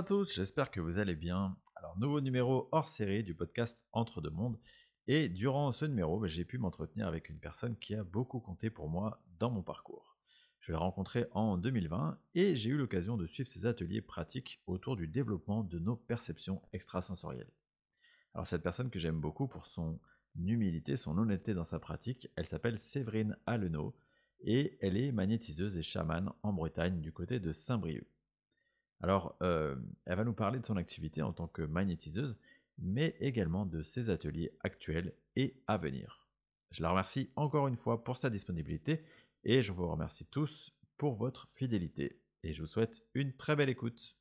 À tous, j'espère que vous allez bien. Alors, nouveau numéro hors série du podcast Entre deux mondes. Et durant ce numéro, bah, j'ai pu m'entretenir avec une personne qui a beaucoup compté pour moi dans mon parcours. Je l'ai rencontré en 2020 et j'ai eu l'occasion de suivre ses ateliers pratiques autour du développement de nos perceptions extrasensorielles. Alors cette personne que j'aime beaucoup pour son humilité, son honnêteté dans sa pratique, elle s'appelle Séverine Allenot et elle est magnétiseuse et chamane en Bretagne du côté de Saint-Brieuc. Alors, euh, elle va nous parler de son activité en tant que magnétiseuse, mais également de ses ateliers actuels et à venir. Je la remercie encore une fois pour sa disponibilité et je vous remercie tous pour votre fidélité. Et je vous souhaite une très belle écoute.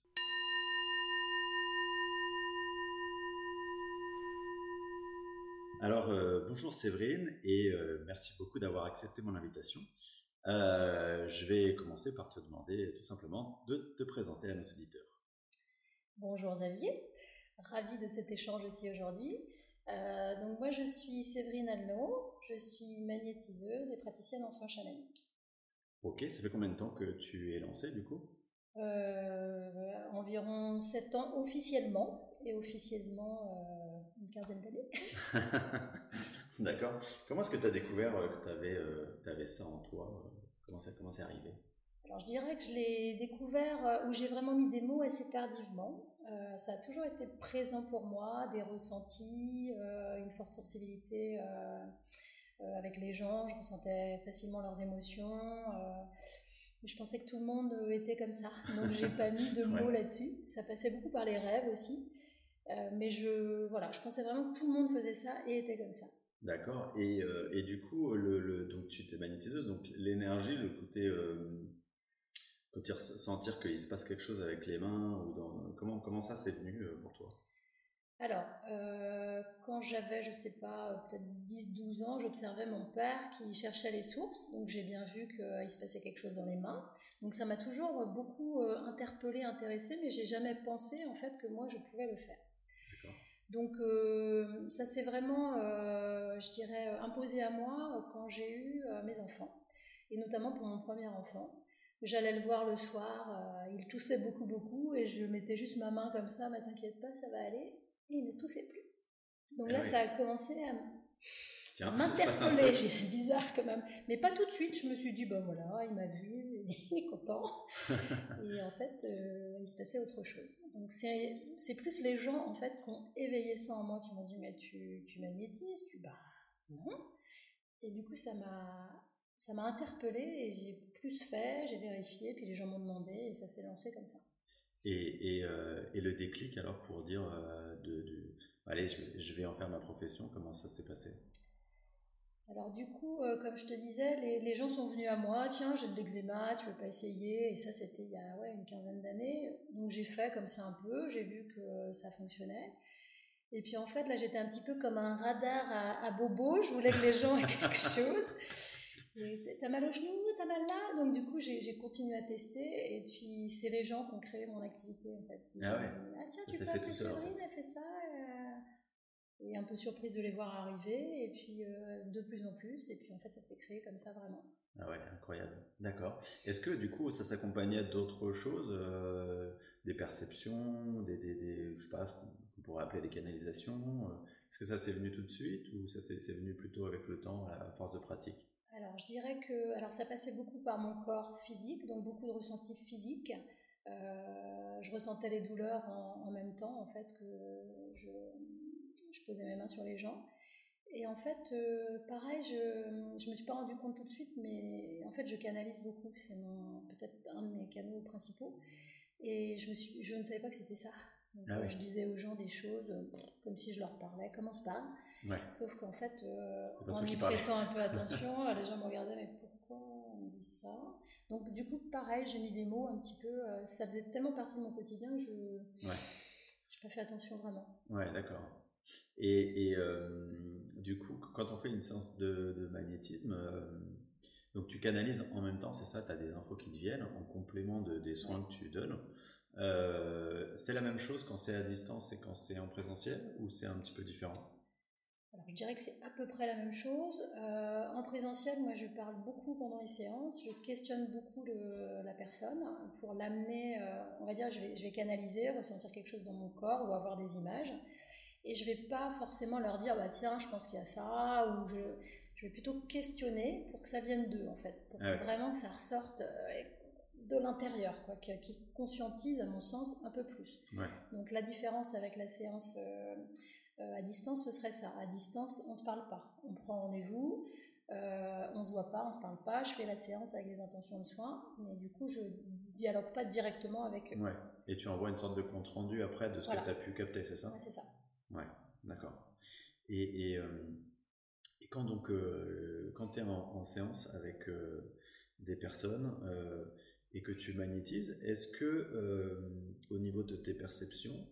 Alors, euh, bonjour Séverine et euh, merci beaucoup d'avoir accepté mon invitation. Euh, je vais commencer par te demander tout simplement de te présenter à nos auditeurs. Bonjour Xavier, ravi de cet échange aussi aujourd'hui. Euh, donc moi je suis Séverine Alno, je suis magnétiseuse et praticienne en soins chamaniques. Ok, ça fait combien de temps que tu es lancée du coup? Euh, Environ 7 ans officiellement et officieusement une quinzaine d'années. D'accord. Comment est-ce que tu as découvert euh, que tu avais, euh, avais, ça en toi euh, Comment ça comment c'est arrivé? Alors je dirais que je l'ai découvert où j'ai vraiment mis des mots assez tardivement. ça a toujours été présent pour moi, des ressentis, une forte sensibilité avec les gens. Je ressentais facilement leurs émotions. je pensais que tout le monde était comme ça, donc j'ai pas mis de mots là-dessus. Ça passait beaucoup par les rêves aussi. mais je, voilà, je pensais vraiment que tout le monde faisait ça et était comme ça. D'accord. Et, euh, et, du coup, le, donc tu t'es magnétiseuse, donc l'énergie, le côté euh, sentir qu'il se passe quelque chose avec les mains ou comment comment ça c'est venu euh, pour toi? Alors, euh, quand j'avais, je sais pas, peut-être 10-12 ans, j'observais mon père qui cherchait les sources, donc j'ai bien vu qu'il se passait quelque chose dans les mains. Donc ça m'a toujours beaucoup interpellée, intéressée, mais j'ai jamais pensé en fait que moi je pouvais le faire. Donc euh, ça s'est vraiment, euh, je dirais, imposé à moi quand j'ai eu euh, mes enfants, et notamment pour mon premier enfant. J'allais le voir le soir, il toussait beaucoup beaucoup, et je mettais juste ma main comme ça, mais t'inquiète pas, ça va aller, et il ne toussait plus. Donc ah là, ça a commencé à, m'interpeller, c'est bizarre quand même, mais pas tout de suite, je me suis dit, ben voilà, il m'a vu, il est content, et en fait, il se passait autre chose. Donc c'est plus les gens en fait qui ont éveillé ça en moi, qui m'ont dit mais tu, tu magnétises, tu bah non. Et du coup ça m'a ça m'a interpellée et j'ai plus fait, j'ai vérifié, puis les gens m'ont demandé et ça s'est lancé comme ça. Et, et, euh, et, le déclic alors pour dire euh, de, de, allez je, je, vais en faire ma profession, comment ça s'est passé? Alors du coup, euh, comme je te disais, les, gens sont venus à moi, tiens, j'ai de l'eczéma, tu veux pas essayer? Et ça, c'était il y a ouais, une quinzaine d'années. Donc j'ai fait comme ça un peu, j'ai vu que ça fonctionnait. Et puis en fait, là, j'étais un petit peu comme un radar à, bobo, je voulais que les gens aient quelque chose. T'as mal au genou, t'as mal là? Donc du coup, j'ai continué à tester. Et puis, c'est les gens qui ont créé mon activité, en fait. ah ouais Ah tiens, tu peux appeler Séverine, elle fait ça. Et un peu surprise de les voir arriver, et puis euh, de plus en plus, et puis en fait ça s'est créé comme ça vraiment. Ah ouais, incroyable. D'accord. Est-ce que du coup ça s'accompagnait d'autres choses, euh, des perceptions, des, des, des, je sais pas, ce qu'on pourrait appeler des canalisations euh, Est-ce que ça s'est venu tout de suite ou ça c'est venu plutôt avec le temps, à force de pratique? Alors je dirais que alors ça passait beaucoup par mon corps physique, donc beaucoup de ressentis physiques. je ressentais les douleurs en, en même temps en fait que je posais mes mains sur les gens. Et en fait, euh, pareil, je ne me suis pas rendu compte tout de suite, mais en fait, je canalise beaucoup. C'est peut-être un de mes canaux principaux. Et je, me suis, je ne savais pas que c'était ça. Ah euh, je disais aux gens des choses euh, comme si je leur parlais, comment se parle. Sauf qu'en fait, en y prêtant un peu attention, les gens me regardaient, mais pourquoi on dit ça? Donc, du coup, pareil, j'ai mis des mots un petit peu. ça faisait tellement partie de mon quotidien que je n'ai pas fait attention vraiment. Ouais, d'accord. Et, euh, du coup, quand on fait une séance de, magnétisme, euh, donc tu canalises en même temps, c'est ça, tu as des infos qui te viennent en complément des soins que tu donnes. Euh, c'est la même chose quand c'est à distance et quand c'est en présentiel ou c'est un petit peu différent? Alors, je dirais que c'est à peu près la même chose. En présentiel, moi, je parle beaucoup pendant les séances. Je questionne beaucoup la personne pour l'amener, on va dire, je vais, canaliser, ressentir quelque chose dans mon corps ou avoir des images. Et je vais pas forcément leur dire, bah tiens, je pense qu'il y a ça, ou je, je, vais plutôt questionner pour que ça vienne d'eux, en fait, pour ah vraiment que ça ressorte euh, de l'intérieur, quoi, qu'ils conscientisent, à mon sens, un peu plus. Donc, la différence avec la séance euh, à distance, ce serait ça. À distance, on ne se parle pas. On prend rendez-vous, euh, on ne se voit pas, on ne se parle pas. Je fais la séance avec les intentions de soins, mais du coup, je dialogue pas directement avec eux. Ouais. Et tu envoies une sorte de compte rendu après de ce que tu as pu capter, c'est ça? C'est ça. Ouais, d'accord. Et, et, euh, quand donc, quand tu es en, séance avec des personnes et que tu magnétises, est-ce que au niveau de tes perceptions,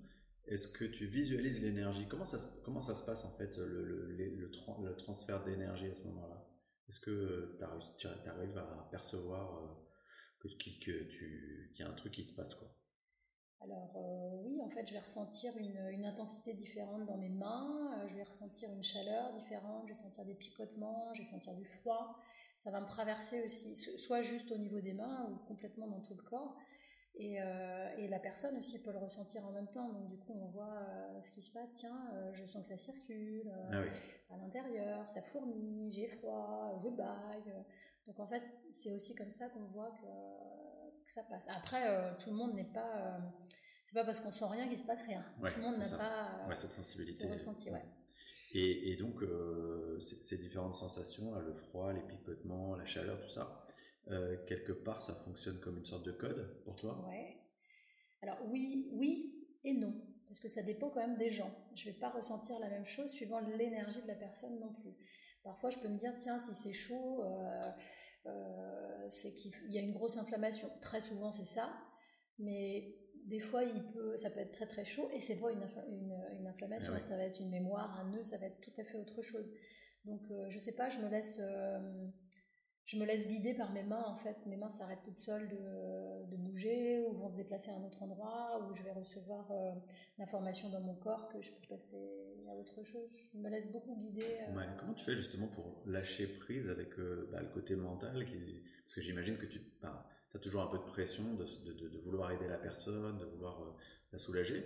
est-ce que tu visualises l'énergie? Comment ça, se, comment ça se passe en fait le, le, transfert d'énergie à ce moment-là? Est-ce que tu arrives à percevoir euh, qu'il que y a un truc qui se passe quoi? Alors euh, oui, en fait, je vais ressentir une, intensité différente dans mes mains, euh, je vais ressentir une chaleur différente, je vais sentir des picotements, je vais sentir du froid. Ça va me traverser aussi, soit juste au niveau des mains ou complètement dans tout le corps. Euh, et, la personne aussi peut le ressentir en même temps. Donc du coup, on voit euh, ce qui se passe. Tiens, je sens que ça circule ah à l'intérieur, ça fourmille, j'ai froid, je baille. Donc en fait, c'est aussi comme ça qu'on voit que, ça passe. Après, tout le monde n'est pas... c'est pas parce qu'on sent rien qu'il se passe rien. tout le monde n'a pas cette sensibilité. Ce ressenti, ouais. Et, et donc, ces différentes sensations, le froid, les picotements, la chaleur, tout ça, euh, quelque part, ça fonctionne comme une sorte de code pour toi? Ouais. Alors oui, oui et non, parce que ça dépend quand même des gens. Je ne vais pas ressentir la même chose suivant l'énergie de la personne non plus. Parfois, je peux me dire, tiens, si c'est chaud, euh, euh, c'est qu'il y a une grosse inflammation. Très souvent, c'est ça. Mais des fois, il peut, ça peut être très très chaud et c'est pas une, une, inflammation. Ah ça va être une mémoire, un nœud, ça va être tout à fait autre chose. Donc, je ne sais pas, je me laisse je me laisse guider par mes mains en fait. Mes mains s'arrêtent toutes seules de, bouger ou vont se déplacer à un autre endroit où je vais recevoir euh, l'information dans mon corps que je peux passer à autre chose. Je me laisse beaucoup guider. Euh. comment tu fais justement pour lâcher prise avec euh, bah, le côté mental qui... Parce que j'imagine que tu as toujours un peu de pression de, de, vouloir aider la personne, de vouloir la soulager.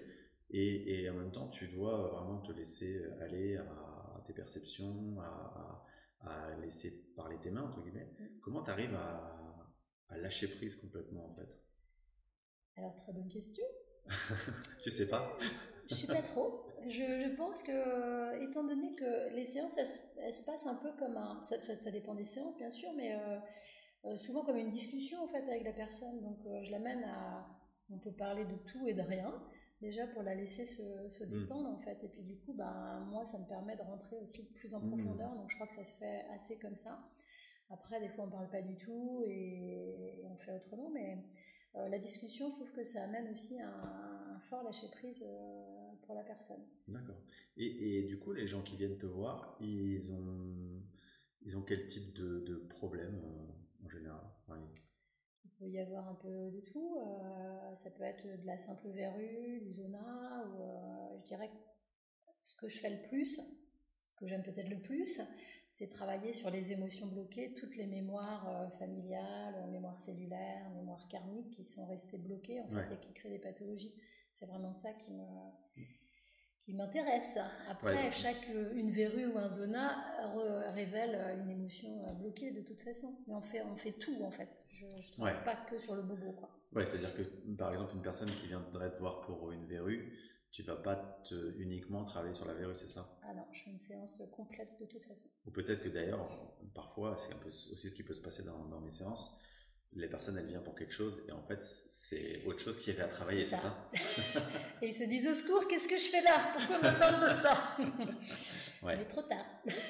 Et, et, en même temps, tu dois vraiment te laisser aller à, tes perceptions, à laisser parler tes mains, entre guillemets. Mm. Comment tu arrives à, lâcher prise complètement, en fait? Alors, très bonne question. je sais pas? je sais pas trop. Je, pense que, étant donné que les séances, elles, se passent un peu comme un. Ça, ça, dépend des séances, bien sûr, mais euh, euh, souvent comme une discussion, en fait, avec la personne. Donc, euh, je l'amène à. On peut parler de tout et de rien déjà pour la laisser se, se mm. détendre en fait. Et puis du coup, ben, moi, ça me permet de rentrer aussi plus en mm. profondeur, donc je crois que ça se fait assez comme ça. Après, des fois, on parle pas du tout et, on fait autrement, mais euh, la discussion, je trouve que ça amène aussi un, fort lâcher prise euh, pour la personne. D'accord. Et, et, du coup, les gens qui viennent te voir, ils ont, ils ont quel type de, de problème euh, en général? Peut y avoir un peu de tout. Euh, ça peut être de la simple verrue, du zona, ou euh, je dirais que ce que je fais le plus, ce que j'aime peut-être le plus, c'est travailler sur les émotions bloquées, toutes les mémoires euh, familiales, mémoires cellulaires, mémoires karmiques qui sont restées bloquées en fait et qui créent des pathologies. C'est vraiment ça qui me qui m'intéresse. Après, chaque une verrue ou un zona révèle une émotion bloquée de toute façon. Mais on fait on fait tout en fait. Je ne travaille pas que sur le bobo. Quoi. Ouais, c'est-à-dire que par exemple, une personne qui viendrait te voir pour une verrue, tu vas pas uniquement travailler sur la verrue, c'est ça? Ah non, je fais une séance complète de toute façon. Ou peut-être que d'ailleurs, parfois, c'est un peu aussi ce qui peut se passer dans, dans mes séances, les personnes elles viennent pour quelque chose et en fait c'est autre chose qui est à travailler, c'est ça, Et ils se disent au secours, qu'est-ce que je fais là? Pourquoi on me parle de ça? Ouais. Il est trop tard.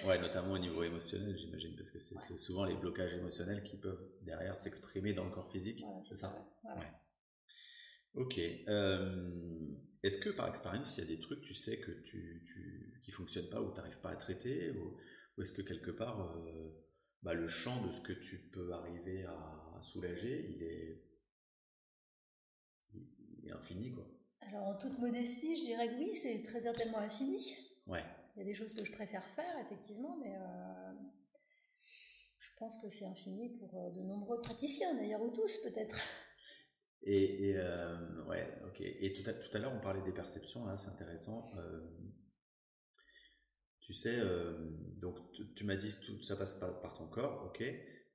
ouais, notamment au niveau émotionnel, j'imagine, parce que c'est souvent les blocages émotionnels qui peuvent derrière s'exprimer dans le corps physique. c'est ça. ouais. Ok. Euh, est-ce que par expérience, il y a des trucs, tu sais, que tu, tu qui fonctionnent pas ou tu n'arrives pas à traiter, ou, est-ce que quelque part euh, bah, le champ de ce que tu peux arriver à, soulager, il est, infini, quoi. Alors, en toute modestie, je dirais que oui, c'est très certainement infini. Ouais. Il y a des choses que je préfère faire, effectivement, mais je pense que c'est infini pour de nombreux praticiens, d'ailleurs, ou tous peut-être. Et, ouais, ok. Et tout à, tout à l'heure, on parlait des perceptions, hein, c'est intéressant. tu sais, donc tu, m'as dit que tout ça passe par, par ton corps, ok.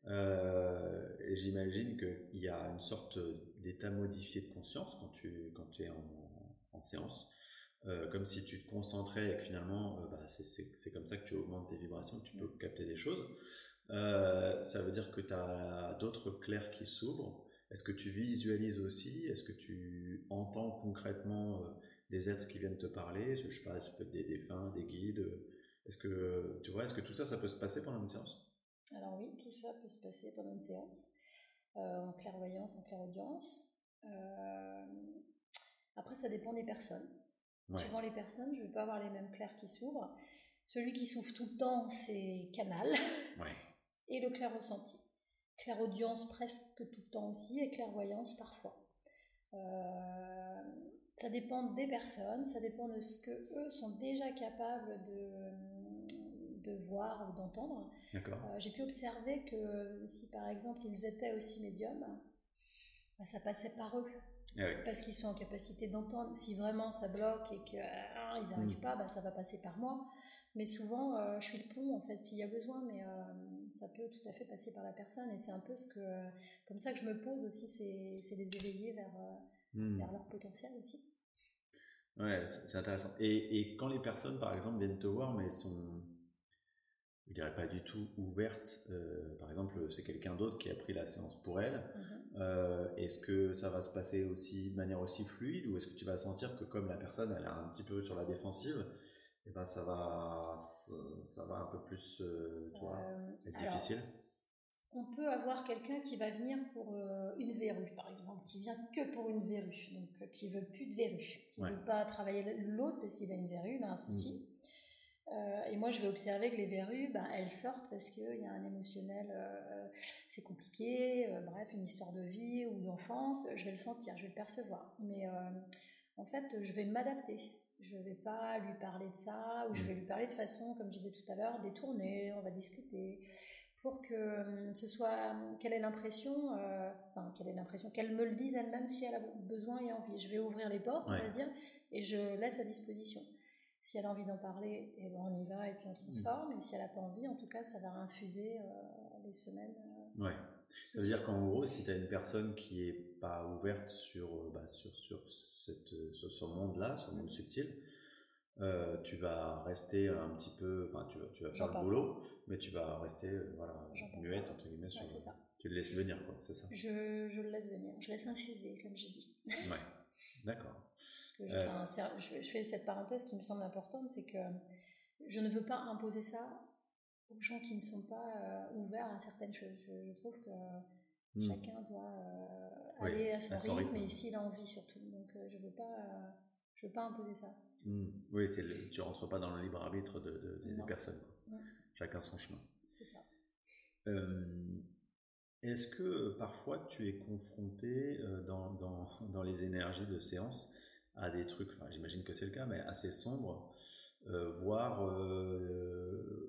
Euh, J'imagine qu'il y a une sorte d'état modifié de conscience quand tu, quand tu es en, séance. Euh, comme si tu te concentrais et que finalement, euh, bah, c'est comme ça que tu augmentes tes vibrations, que tu peux capter des choses. Euh, ça veut dire que tu as d'autres clairs qui s'ouvrent. Est-ce que tu visualises aussi? Est-ce que tu entends concrètement euh, des êtres qui viennent te parler? Je sais pas, ça peut être des défunts, des guides. Est-ce que tu vois Est-ce que tout ça, ça peut se passer pendant une séance? Alors oui, tout ça peut se passer pendant une séance, euh, en clairvoyance, en clairaudience. Euh, après, ça dépend des personnes. Suivant les personnes, je ne vais pas avoir les mêmes clairs qui s'ouvrent. Celui qui s'ouvre tout le temps, c'est canal. Et le clair ressenti. Clairaudience presque tout le temps aussi, et clairvoyance parfois. Euh, ça dépend des personnes, ça dépend de ce que eux sont déjà capables de, de voir ou d'entendre. Euh, j'ai pu observer que si par exemple ils étaient aussi médiums, bah, ça passait par eux. Ah Parce qu'ils sont en capacité d'entendre. Si vraiment ça bloque et qu'ils ah, n'arrivent mm. pas, bah, ça va passer par moi. Mais souvent, euh, je suis le pont en fait s'il y a besoin, mais euh, ça peut tout à fait passer par la personne. Et c'est un peu ce que, comme ça que je me pose aussi, c'est les éveiller vers, mm. vers leur potentiel aussi. Ouais, c'est intéressant. Et, et, quand les personnes, par exemple, viennent te voir, mais sont je dirais pas du tout ouverte. Euh, par exemple, c'est quelqu'un d'autre qui a pris la séance pour elle. Mhm. Euh, est-ce que ça va se passer aussi de manière aussi fluide ou est-ce que tu vas sentir que comme la personne elle est un petit peu sur la défensive, et eh ben ça va ça, va un peu plus euh, être difficile? On peut avoir quelqu'un qui va venir pour une verrue, par exemple, qui vient que pour une verrue, donc qui veut plus de verrue, qui ne veut pas travailler l'autre parce qu'il a une verrue, il a un souci. Mm. Euh, et moi, je vais observer que les verrues, ben, elles sortent parce qu'il y a un émotionnel, euh, c'est compliqué, euh, bref, une histoire de vie ou d'enfance, je vais le sentir, je vais le percevoir. Mais en fait, je vais m'adapter. Je ne vais pas lui parler de ça, ou je vais lui parler de façon, comme je disais tout à l'heure, détournée, on va discuter, pour que ce soit, qu'elle ait l'impression, enfin, qu'elle ait l'impression, qu'elle me le dise elle-même si elle a besoin et envie. Je vais ouvrir les portes, on va dire, et je laisse à disposition. Si elle a envie d'en parler, eh ben, on y va et puis on transforme. Et si elle n'a pas envie, en tout cas, ça va infuser euh, les semaines. Euh, ouais. Ça veut dire qu'en gros, si tu as une personne qui n'est pas ouverte sur, euh, bah, sur, sur, cette, sur ce monde-là, sur le monde subtil, tu vas rester un petit peu, enfin, tu vas, tu vas faire le boulot, mais tu vas rester voilà, muette, entre guillemets, sur, ça. tu le laisses venir, quoi, c'est ça je, je, le laisse venir, je laisse infuser, comme j'ai dit. ouais, d'accord. Euh. Je, fais cette parenthèse qui me semble importante, c'est que je ne veux pas imposer ça aux gens qui ne sont pas euh, ouverts à certaines choses. Je, trouve que hmm. chacun doit euh, aller à son, rythme, et s'il a envie surtout. Donc je ne veux, pas, je veux pas imposer ça. Hmm. Oui, le, tu rentres pas dans le libre arbitre de, des personnes. Chacun son chemin. C'est ça. Est-ce que parfois tu es confronté dans, dans, dans, les énergies de séance à des trucs, enfin, j'imagine que c'est le cas, mais assez sombres, euh, voire, euh,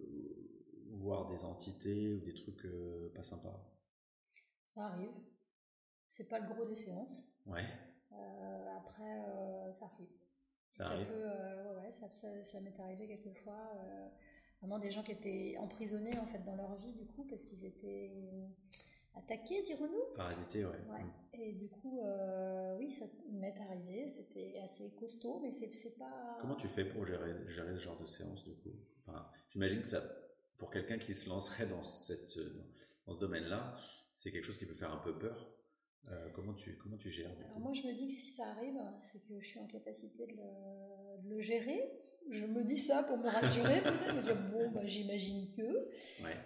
voir des entités ou des trucs euh, pas sympas Ça arrive. C'est pas le gros des séances. Ouais. après, ça arrive. Ça, arrive. ouais, ouais, ça, ça, m'est arrivé quelquefois. vraiment des gens qui étaient emprisonnés en fait dans leur vie du coup parce qu'ils étaient attaqué, dirons-nous. Parasité, ouais. ouais. Mm. Et du coup, euh, oui, ça m'est arrivé. C'était assez costaud, mais c'est pas. Comment tu fais pour gérer, gérer ce genre de séance, du coup? Enfin, J'imagine que ça, pour quelqu'un qui se lancerait dans, cette, dans ce domaine-là, c'est quelque chose qui peut faire un peu peur. Euh, comment, tu, comment tu gères Alors, moi, je me dis que si ça arrive, c'est que je suis en capacité de le, de le gérer je me dis ça pour me rassurer peut-être, me dire bon bah, j'imagine que.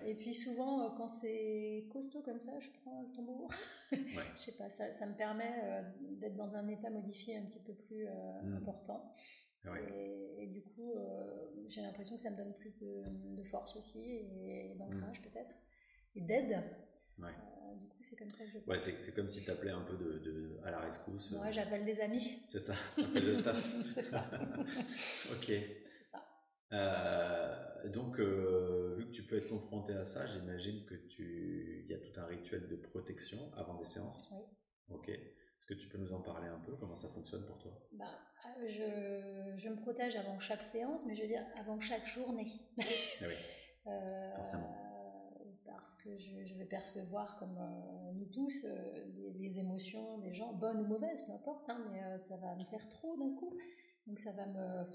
Et puis souvent euh, quand c'est costaud comme ça, je prends le tambour. je sais pas, ça, ça me permet euh, d'être dans un état modifié un petit peu plus euh, hmm. important. Et, du coup, j'ai l'impression que ça me donne plus de, force aussi et d'ancrage hmm. peut-être et d'aide. Du coup, c'est comme ça que je. Ouais, c'est comme si tu appelais un peu de, de, à la rescousse. Ouais, j'appelle des amis. C'est ça, j'appelle le staff. c'est ça. ok. C'est ça. donc, vu que tu peux être confronté à ça, j'imagine que tu, il y a tout un rituel de protection avant des séances. Oui. Ok. Est-ce que tu peux nous en parler un peu? Comment ça fonctionne pour toi? Bah, je, je, me protège avant chaque séance, mais je veux dire avant chaque journée. Ah oui. Forcément parce que je, vais percevoir, comme euh, nous tous, euh, des, émotions des gens, bonnes ou mauvaises, peu importe, hein, mais euh, ça va me faire trop d'un coup. Donc ça va me,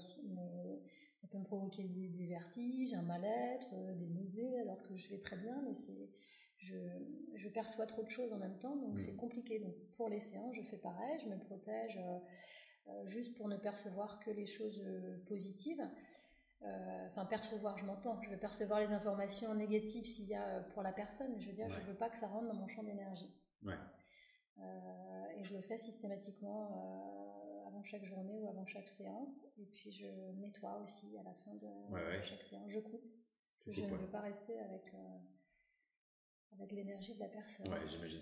ça peut me provoquer des, vertiges, un mal-être, des nausées, alors que je vais très bien, mais c'est, je, je, perçois trop de choses en même temps, donc c'est mmh. compliqué. Donc pour les séances, je fais pareil, je me protège juste pour ne percevoir que les choses positives. Euh, enfin percevoir, je m'entends, je veux percevoir les informations négatives s'il y a euh, pour la personne, mais je veux dire, je veux pas que ça rentre dans mon champ d'énergie. Euh, et je le fais systématiquement avant chaque journée ou avant chaque séance. Et puis je nettoie aussi à la fin de chaque séance. Je coupe. je ne veux pas rester avec, avec l'énergie de la personne.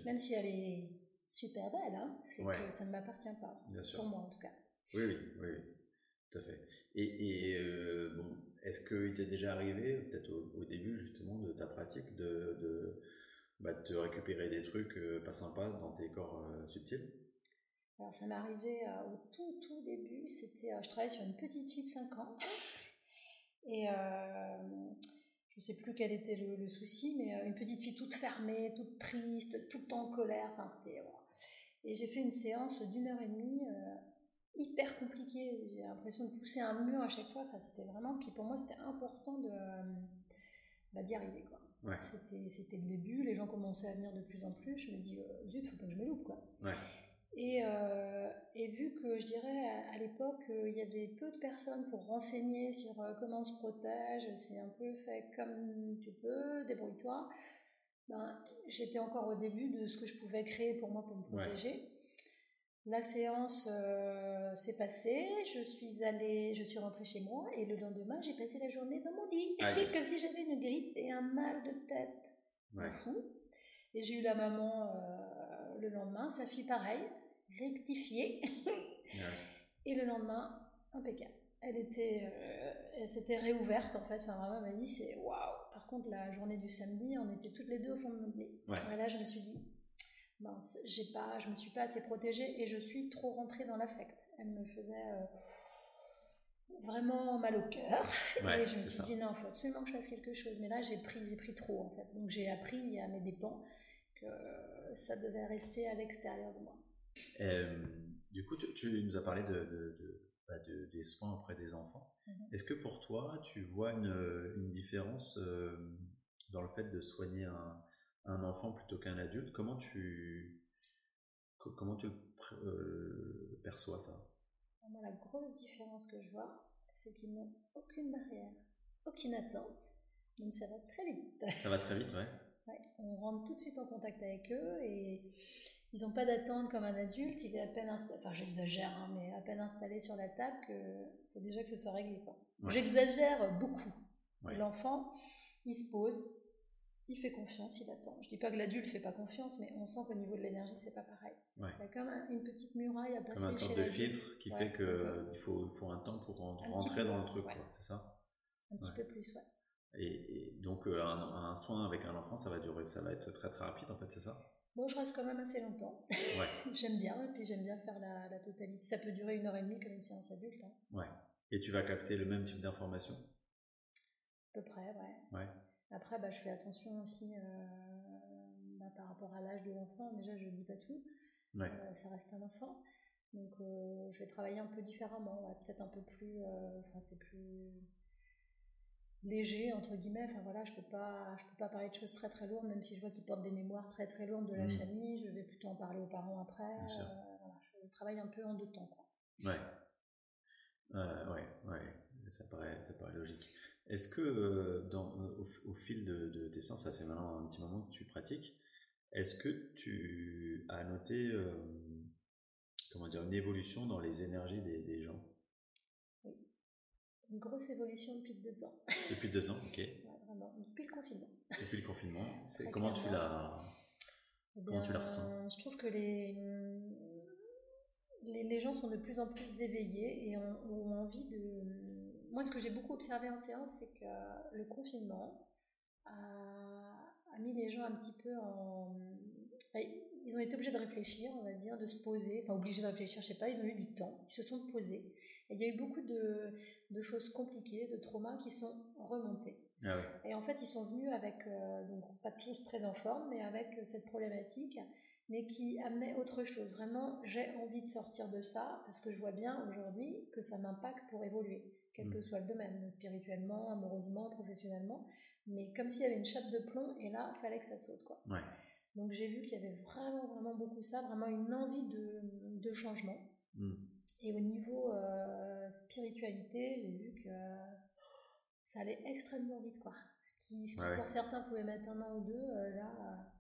Même si elle est super belle, hein, c'est que ça ne m'appartient pas. Pour moi en tout cas. Oui, oui, oui. Tout à fait. Et, euh, bon, est-ce qu'il t'est déjà arrivé, peut-être au, début justement de ta pratique, de, de, bah, te récupérer des trucs euh, pas sympas dans tes corps euh, subtils? Alors ça m'est arrivé au tout tout début, c'était, je travaillais sur une petite fille de 5 ans. Et je sais plus quel était le, souci, mais une petite fille toute fermée, toute triste, tout le temps en colère, enfin c'était... Et j'ai fait une séance d'une heure et demie hyper compliqué. J'ai l'impression de pousser un mur à chaque fois. Enfin, c'était vraiment. Puis pour moi, c'était important de bah, d'y arriver. Quoi. C'était, c'était le début. Les gens commençaient à venir de plus en plus. Je me dis, euh, zut, faut pas que je me loupe. Quoi. Et, euh, et, vu que je dirais à, l'époque, il y avait peu de personnes pour renseigner sur euh, comment on se protège, c'est un peu fait comme tu peux, débrouille-toi. Ben, j'étais encore au début de ce que je pouvais créer pour moi pour me protéger. La séance euh, s'est passée, je suis allée, je suis rentrée chez moi et le lendemain j'ai passé la journée dans mon lit, comme si j'avais une grippe et un mal de tête fou. Et j'ai eu la maman euh, le lendemain, sa fille pareil, rectifiée. Et le lendemain, impeccable. Elle était, euh, elle s'était réouverte en fait. Enfin, vraiment, elle m'a dit c'est waouh. Par contre, la journée du samedi, on était toutes les deux au fond de notre lit. Et là, je me suis dit mince, j'ai pas, je me suis pas assez protégée et je suis trop rentrée dans l'affect. Elle me faisait euh, vraiment mal au cœur et je me suis dit non, il faut absolument que je fasse quelque chose. Mais là, j'ai pris, j'ai pris trop en fait. Donc j'ai appris à mes dépens que ça devait rester à l'extérieur de moi. Euh, du coup, tu, nous as parlé de, bah, des soins auprès des enfants. Mhm. Est-ce que pour toi, tu vois une, une différence euh, dans le fait de soigner un, un enfant plutôt qu'un adulte, comment tu, comment tu euh, perçois ça? Moi, la grosse différence que je vois, c'est qu'ils n'ont aucune barrière, aucune attente, donc ça va très vite. Ça va très vite, ouais. on rentre tout de suite en contact avec eux et ils n'ont pas d'attente comme un adulte. Il est à peine installé, enfin j'exagère, hein, mais à peine installé sur la table que faut déjà que ce soit réglé. J'exagère beaucoup. L'enfant, il se pose, il fait confiance, il attend. Je dis pas que l'adulte fait pas confiance, mais on sent qu'au niveau de l'énergie, c'est pas pareil. Il y a comme une petite muraille à passer. Comme un sorte de filtre qui fait qu'il faut, faut un temps pour rentrer dans le truc, c'est ça? Un petit peu plus, ouais. Et, donc euh, un, soin avec un enfant, ça va durer, ça va être très très rapide en fait, c'est ça? Bon, je reste quand même assez longtemps. j'aime bien, et puis j'aime bien faire la, totalité. Ça peut durer une heure et demie comme une séance adulte. Hein. Ouais. Et tu vas capter le même type d'information? À peu près, ouais. Ouais. Après, bah, je fais attention aussi euh, bah, par rapport à l'âge de l'enfant. Déjà, je ne dis pas tout. Euh, ça reste un enfant. Donc, euh, je vais travailler un peu différemment. Peut-être un peu plus. Enfin, c'est plus léger entre guillemets enfin voilà je peux pas je peux pas parler de choses très très lourdes même si je vois qu'ils portent des mémoires très très lourdes de la mmh. famille je vais plutôt en parler aux parents après je travaille un peu en deux temps quoi. ouais ouais ouais ça paraît ça paraît logique est-ce que euh, dans, euh, au, fil de, tes séances, ça fait maintenant un petit moment que tu pratiques, est-ce que tu as noté euh, comment dire, une évolution dans les énergies des, gens? Oui, une grosse évolution depuis deux ans. Depuis deux ans, ok. vraiment, depuis le confinement. Depuis le confinement, c'est comment tu l'as eh comment tu la ressens? Je trouve que les, les, les, gens sont de plus en plus éveillés et ont envie de moi, ce que j'ai beaucoup observé en séance, c'est que le confinement a, mis les gens un petit peu en. ils ont été obligés de réfléchir, on va dire, de se poser. Enfin, obligés de réfléchir, je sais pas, ils ont eu du temps, ils se sont posés. Et il y a eu beaucoup de, choses compliquées, de traumas qui sont remontés. Ah et en fait, ils sont venus avec, euh, donc pas tous très en forme, mais avec cette problématique mais qui amenait autre chose. Vraiment, j'ai envie de sortir de ça parce que je vois bien aujourd'hui que ça m'impacte pour évoluer, quel que mm. soit le domaine, spirituellement, amoureusement, professionnellement. Mais comme s'il y avait une chape de plomb et là, il fallait que ça saute. Quoi. Donc j'ai vu qu'il y avait vraiment, vraiment beaucoup ça, vraiment une envie de, de changement. Mm. Et au niveau euh, spiritualité, j'ai vu que ça allait extrêmement vite. Quoi. Ce qui, ce qui pour certains pouvait mettre un an ou deux, euh, là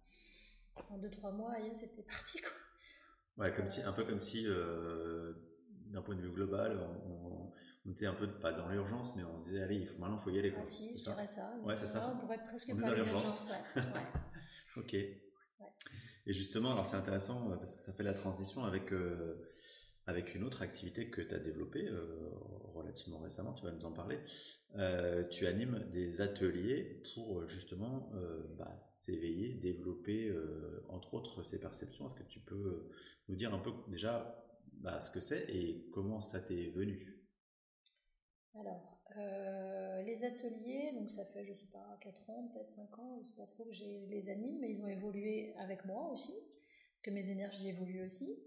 en 2-3 mois, c'était parti. Quoi. Ouais, comme si, un peu comme si, euh, d'un point de vue global, on, était un peu pas dans l'urgence, mais on se disait, allez, il faut, maintenant, faut y aller. Quoi. Ah, si, je dirais ça. Ouais, c'est ça. On pourrait presque on parler d'urgence. Ouais. ok. Et justement, alors c'est intéressant euh, parce que ça fait la transition avec. Euh, avec une autre activité que tu as développée euh, relativement récemment, tu vas nous en parler. Euh, tu animes des ateliers pour justement bah, s'éveiller, développer entre autres ces perceptions. Est-ce que tu peux nous dire un peu déjà bah, ce que c'est et comment ça t'est venu? Alors, les ateliers, donc ça fait je sais pas 4 ans, peut-être 5 ans, je sais pas trop que j'ai les anime, mais ils ont évolué avec moi aussi, parce que mes énergies évoluent aussi.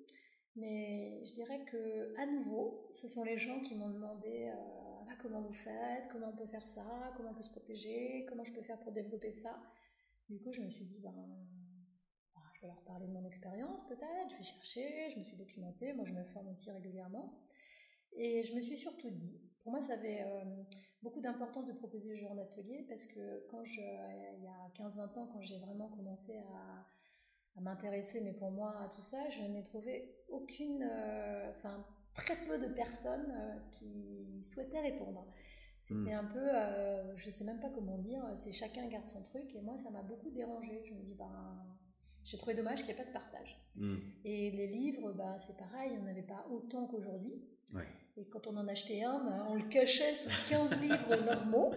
Mais je dirais que, à nouveau, ce sont les gens qui m'ont demandé euh, ah, comment vous faites, comment on peut faire ça, comment on peut se protéger, comment je peux faire pour développer ça. Du coup, je me suis dit, ben, ben je vais leur parler de mon expérience peut-être, je vais chercher, je me suis documentée, moi je me forme aussi régulièrement. Et je me suis surtout dit, pour moi ça avait euh, beaucoup d'importance de proposer ce genre d'atelier parce que quand je, il y a 15-20 ans, quand j'ai vraiment commencé à m'intéresser, mais pour moi, à tout ça, je n'ai trouvé aucune, euh, enfin, très peu de personnes euh, qui souhaitaient répondre. C'était hmm. un peu, euh, je sais même pas comment dire, c'est chacun garde son truc, et moi, ça m'a beaucoup dérangé. Je me dis, ben, j'ai trouvé dommage qu'il n'y ait pas ce partage. Hmm. Et les livres, bah, c'est pareil, il n'y en avait pas autant qu'aujourd'hui. Et quand on en achetait un, ben, on le cachait sous 15 livres normaux.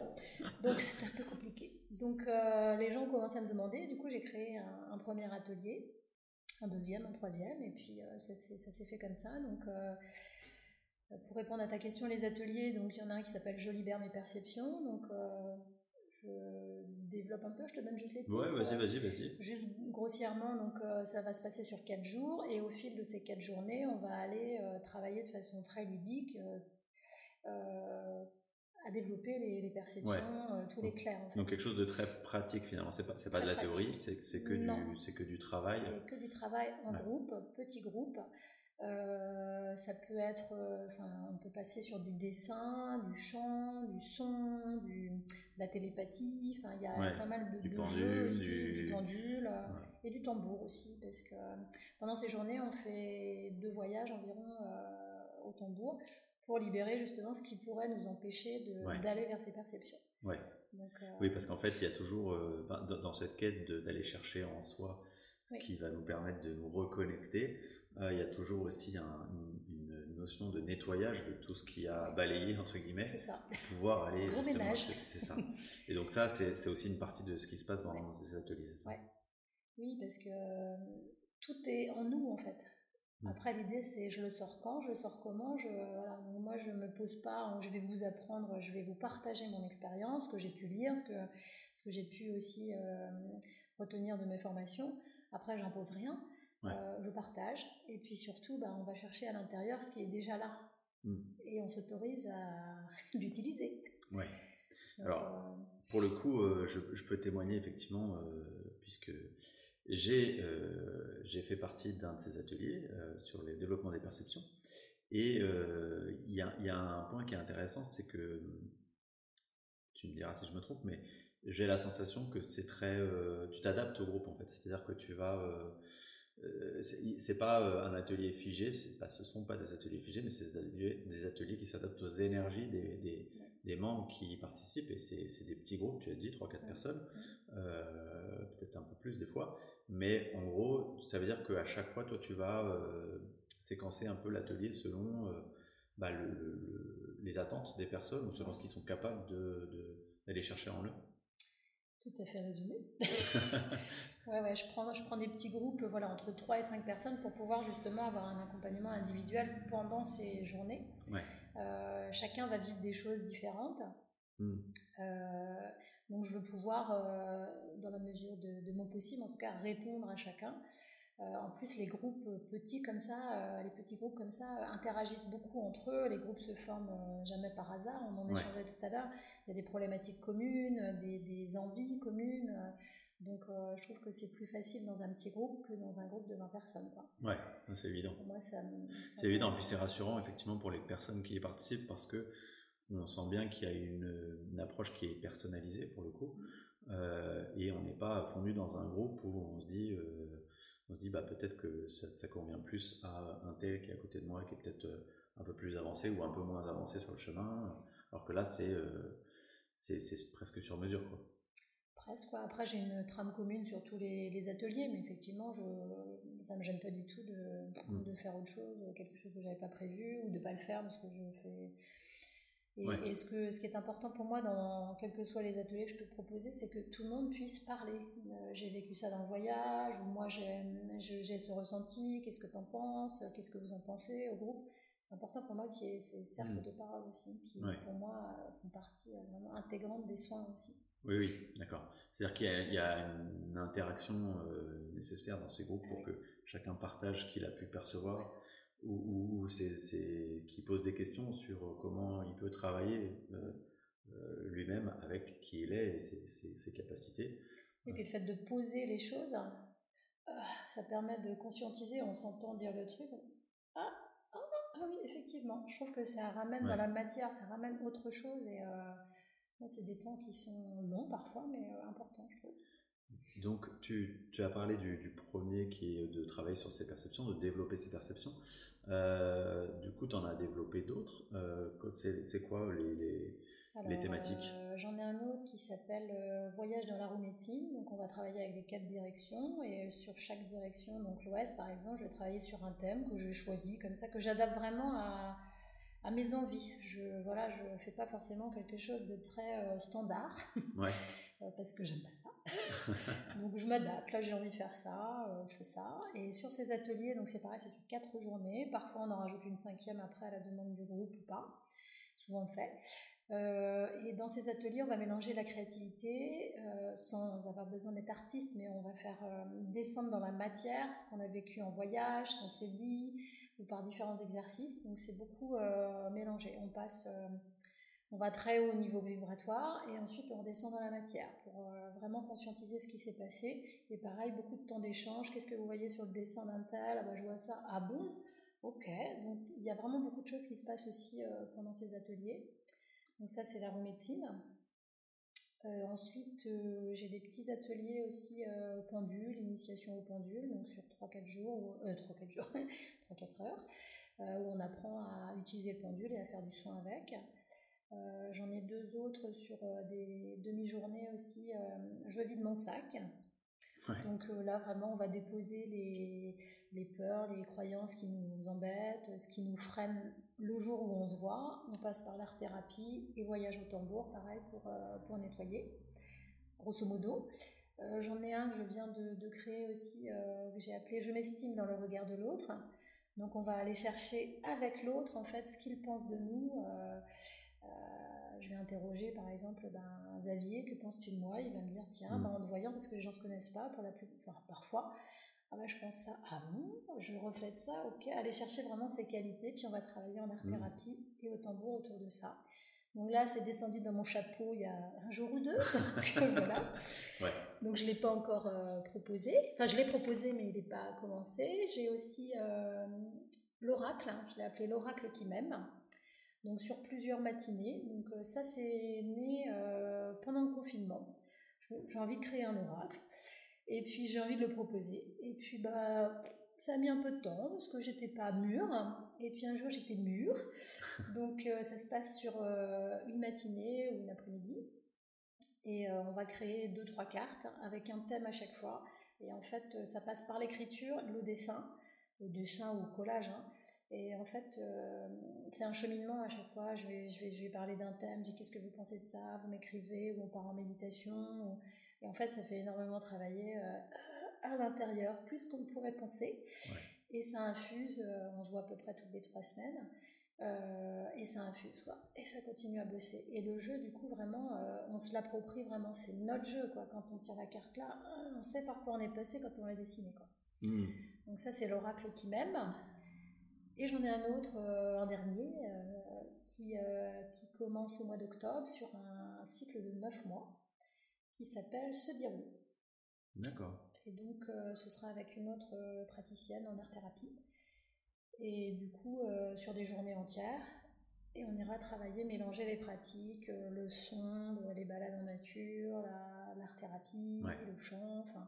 Donc c'était un peu compliqué. Donc euh, les gens commençaient à me demander. Du coup, j'ai créé un, premier atelier, un deuxième, un troisième. Et puis euh, ça, s'est fait comme ça. Donc euh, pour répondre à ta question, les ateliers, donc il y en a un qui s'appelle Je libère mes perceptions. Donc je développe un peu, je te donne juste les titres. Ouais, vas-y, vas-y, vas-y. Juste grossièrement, donc ça va se passer sur quatre jours et au fil de ces quatre journées, on va aller travailler de façon très ludique à développer les, perceptions, euh, tous les clairs. Donc quelque chose de très pratique finalement, c'est pas, c'est pas de la théorie, c'est, que, du, c'est que du travail. C'est que du travail en groupe, petit groupe. Euh, ça peut être, euh, enfin, on peut passer sur du dessin, du chant, du son, du, de la télépathie. Enfin, il y a pas mal de, du de pendule, jeux aussi, du, pendule et du tambour aussi, parce que pendant ces journées, on fait deux voyages environ au tambour pour libérer justement ce qui pourrait nous empêcher d'aller vers ces perceptions. Ouais. Euh, oui, parce qu'en fait, il y a toujours, euh, dans cette quête d'aller chercher en soi ce qui va nous permettre de nous reconnecter, euh, il y a toujours aussi une, notion de nettoyage de tout ce qui a balayé, entre guillemets, ça. pour pouvoir aller Gros justement. C'est ça. Et donc ça, c'est aussi une partie de ce qui se passe dans ces ateliers, c'est ça? Oui, parce que tout est en nous, en fait. Mm. Après, l'idée, c'est je le sors quand, je le sors comment? Je, voilà, moi, je ne me pose pas, je vais vous apprendre, je vais vous partager mon expérience, ce que j'ai pu lire, ce que, ce que j'ai pu aussi euh, retenir de mes formations. Après, j'impose rien, euh, je partage. Et puis surtout, bah, on va chercher à l'intérieur ce qui est déjà là. Mm. Et on s'autorise à l'utiliser. Ouais. Alors, euh, pour le coup, je, je, peux témoigner effectivement, puisque euh, j'ai fait partie d'un de ces ateliers euh, sur le développement des perceptions. Et euh, il y, y, a un point qui est intéressant, c'est que, tu me diras si je me trompe, mais j'ai la sensation que c'est très... tu t'adaptes au groupe en fait, c'est-à-dire que tu vas... c'est pas un atelier figé, pas, ce sont pas des ateliers figés, mais c'est des ateliers, qui s'adaptent aux énergies des, des, des, membres qui y participent, et c'est des petits groupes, tu as dit, 3-4 personnes, peut-être un peu plus des fois, mais en gros, ça veut dire qu'à chaque fois, toi, tu vas euh, séquencer un peu l'atelier selon euh, bah, les attentes des personnes ou selon ce qu'ils sont capables d'aller chercher en eux. Tout à fait résumé. ouais, ouais, je prends, je prends des petits groupes voilà, entre 3 et 5 personnes pour pouvoir justement avoir un accompagnement individuel pendant ces journées. Euh, chacun va vivre des choses différentes. Hmm. Euh, donc je veux pouvoir, euh, dans la mesure de, de, mon possible, en tout cas, répondre à chacun. En plus, les groupes petits comme ça, les petits groupes comme ça interagissent beaucoup entre eux. Les groupes se forment jamais par hasard. On en échangeait tout à l'heure il y a des problématiques communes, des, envies communes. Donc, euh, je trouve que c'est plus facile dans un petit groupe que dans un groupe de 20 personnes. Quoi. Ouais, c'est évident. c'est évident. En plus, c'est rassurant, effectivement, pour les personnes qui y participent parce que on sent bien qu'il y a une, approche qui est personnalisée pour le coup. Euh, et on n'est pas fondu dans un groupe où on se dit, euh, on se dit bah, peut-être que ça, ça, convient plus à un tel qui est à côté de moi, qui est peut-être un peu plus avancé ou un peu moins avancé sur le chemin. Alors que là, c'est c'est presque sur mesure. Quoi. Presque. Après, j'ai une trame commune sur tous les, ateliers, mais effectivement, je, ça ne me gêne pas du tout de, mm. de faire autre chose, quelque chose que je n'avais pas prévu, ou de ne pas le faire parce que je fais. Et, ce, que, ce qui est important pour moi, dans quels que soient les ateliers que je peux proposer, c'est que tout le monde puisse parler. Euh, j'ai vécu ça dans le voyage, ou moi j'ai ce ressenti, qu'est-ce que tu en penses, qu'est-ce que vous en pensez au groupe c'est important pour moi qu'il y ait ces cercles mm. de parole aussi, qui pour moi font partie euh, vraiment intégrante des soins aussi. Oui, oui, d'accord. C'est-à-dire qu'il y, a une interaction euh, nécessaire dans ces groupes pour que chacun partage ce qu'il a pu percevoir ou, c'est, qui pose des questions sur comment il peut travailler euh, lui-même avec qui il est et ses, capacités. Et puis le fait de poser les choses, ça permet de conscientiser, on s'entend dire le truc. Ah, ah oui, effectivement. Je trouve que ça ramène dans la matière, ça ramène autre chose. Et euh, c'est des temps qui sont longs parfois, mais euh, importants, je trouve. Donc, tu, tu as parlé du, premier qui est de travailler sur ses perceptions, de développer ses perceptions. Euh, du coup, tu en as développé d'autres. c'est quoi les, les thématiques? euh, J'en ai un autre qui s'appelle euh, Voyage dans la roue médecine. Donc, on va travailler avec les quatre directions et sur chaque direction, donc l'Ouest par exemple, je vais travailler sur un thème que j'ai choisi comme ça, que j'adapte vraiment à, à, mes envies. Je voilà, je fais pas forcément quelque chose de très euh, standard. parce que j'aime pas ça. donc je m'adapte, là j'ai envie de faire ça, je fais ça. Et sur ces ateliers, donc c'est pareil, c'est sur quatre journées. Parfois on en rajoute une cinquième après à la demande du groupe ou pas. Souvent on le fait. Euh, et dans ces ateliers, on va mélanger la créativité euh, sans avoir besoin d'être artiste, mais on va faire euh, descendre dans la matière ce qu'on a vécu en voyage, ce qu'on s'est dit, ou par différents exercices. Donc c'est beaucoup mélangé. On passe, on va très haut au niveau vibratoire et ensuite on redescend dans la matière pour vraiment conscientiser ce qui s'est passé. Et pareil, beaucoup de temps d'échange. Qu'est-ce que vous voyez sur le dessin d'un tel? Ah bah, Je vois ça. Ah bon? Ok. Donc il y a vraiment beaucoup de choses qui se passent aussi pendant ces ateliers. Donc ça, c'est la médecine. Euh, ensuite, euh, j'ai des petits ateliers aussi euh, pendule, initiation au pendule, donc sur 3-4 jours, 3-4 jours, 3-4 heures, où on apprend à utiliser le pendule et à faire du soin avec. J'en ai deux autres sur des demi-journées aussi, je vide mon sac. Donc là, vraiment, on va déposer les, les peurs, les croyances qui nous embêtent, ce qui nous freine le jour où on se voit. On passe par l'art thérapie et voyage au tambour, pareil, pour, euh, pour nettoyer, grosso modo. Euh, j'en ai un que je viens de, créer aussi, euh, que j'ai appelé Je m'estime dans le regard de l'autre. Donc on va aller chercher avec l'autre en fait ce qu'il pense de nous. Je vais interroger par exemple ben, Xavier, que penses-tu de moi? Il va me dire tiens, mm. ben, en te voyant, parce que les gens ne se connaissent pas, pour la plus... enfin, parfois, ah bah, je pense ça, ah bon, je reflète ça, ok, aller chercher vraiment ses qualités, puis on va travailler en art mmh. thérapie et au tambour autour de ça. Donc là, c'est descendu dans mon chapeau il y a un jour ou deux. Donc, voilà. Donc je ne l'ai pas encore euh, proposé. Enfin, je l'ai proposé, mais il n'est pas commencé. J'ai aussi euh, l'oracle, hein. je l'ai appelé l'oracle qui m'aime. Donc sur plusieurs matinées. Donc euh, ça, c'est né pendant le confinement. J'ai envie de créer un oracle. Et puis j'ai envie de le proposer. Et puis bah ça a mis un peu de temps parce que j'étais pas mûre. Et puis un jour j'étais mûre. Donc euh, ça se passe sur euh, une matinée ou une après-midi. Et euh, on va créer deux trois cartes avec un thème à chaque fois. Et en fait ça passe par l'écriture, le dessin, le dessin ou le collage. Hein. Et en fait, euh, c'est un cheminement à chaque fois. Je vais, je vais, je vais parler d'un thème, je dis qu'est-ce que vous pensez de ça, vous m'écrivez, ou on part en méditation. Et en fait, ça fait énormément travailler euh, à l'intérieur, plus qu'on ne pourrait penser. Et ça infuse, euh, on se voit à peu près toutes les trois semaines. et ça infuse, quoi. Et ça continue à bosser. Et le jeu, du coup, vraiment, on se l'approprie vraiment. C'est notre jeu, quoi. Quand on tire la carte là, on sait par quoi on est passé quand on l'a dessiné, quoi. Mmh. Donc ça, c'est l'oracle qui m'aime. Et j'en ai un autre, euh, un dernier, euh, qui, euh, qui, commence au mois d'octobre sur un, cycle de 9 mois qui s'appelle Se déroule. D'accord. Et donc, ce sera avec une autre praticienne en art-thérapie. Et du coup, sur des journées entières. Et on ira travailler, mélanger les pratiques, le son, les balades en nature, l'art-thérapie, le chant, enfin,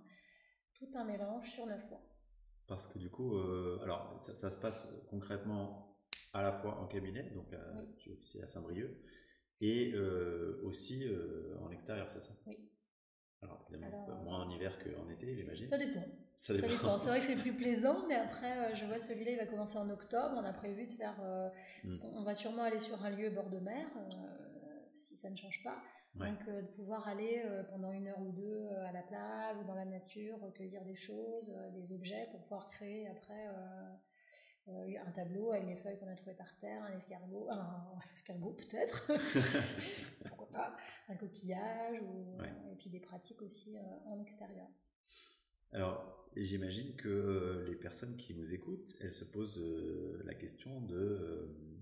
tout un mélange sur 9 mois. Parce que du coup, euh, alors ça, se passe concrètement à la fois en cabinet, donc euh, tu officies à Saint-Brieuc, et euh, aussi en extérieur, c'est ça? Oui. Alors évidemment, moins en hiver qu'en été, j'imagine. Ça dépend. Ça dépend. C'est vrai que c'est plus plaisant, mais après, je vois celui-là, il va commencer en octobre. On a prévu de faire. Hmm. On va sûrement aller sur un lieu bord de mer, si ça ne change pas. Donc euh, de pouvoir aller euh, pendant une heure ou deux euh, à la plage ou dans la nature, recueillir des choses, des objets pour pouvoir créer après un tableau avec les feuilles qu'on a trouvées par terre, un escargot, un, escargot peut-être, pourquoi pas, un coquillage, et puis des pratiques aussi en extérieur. Alors, j'imagine que les personnes qui nous écoutent, elles se posent la question de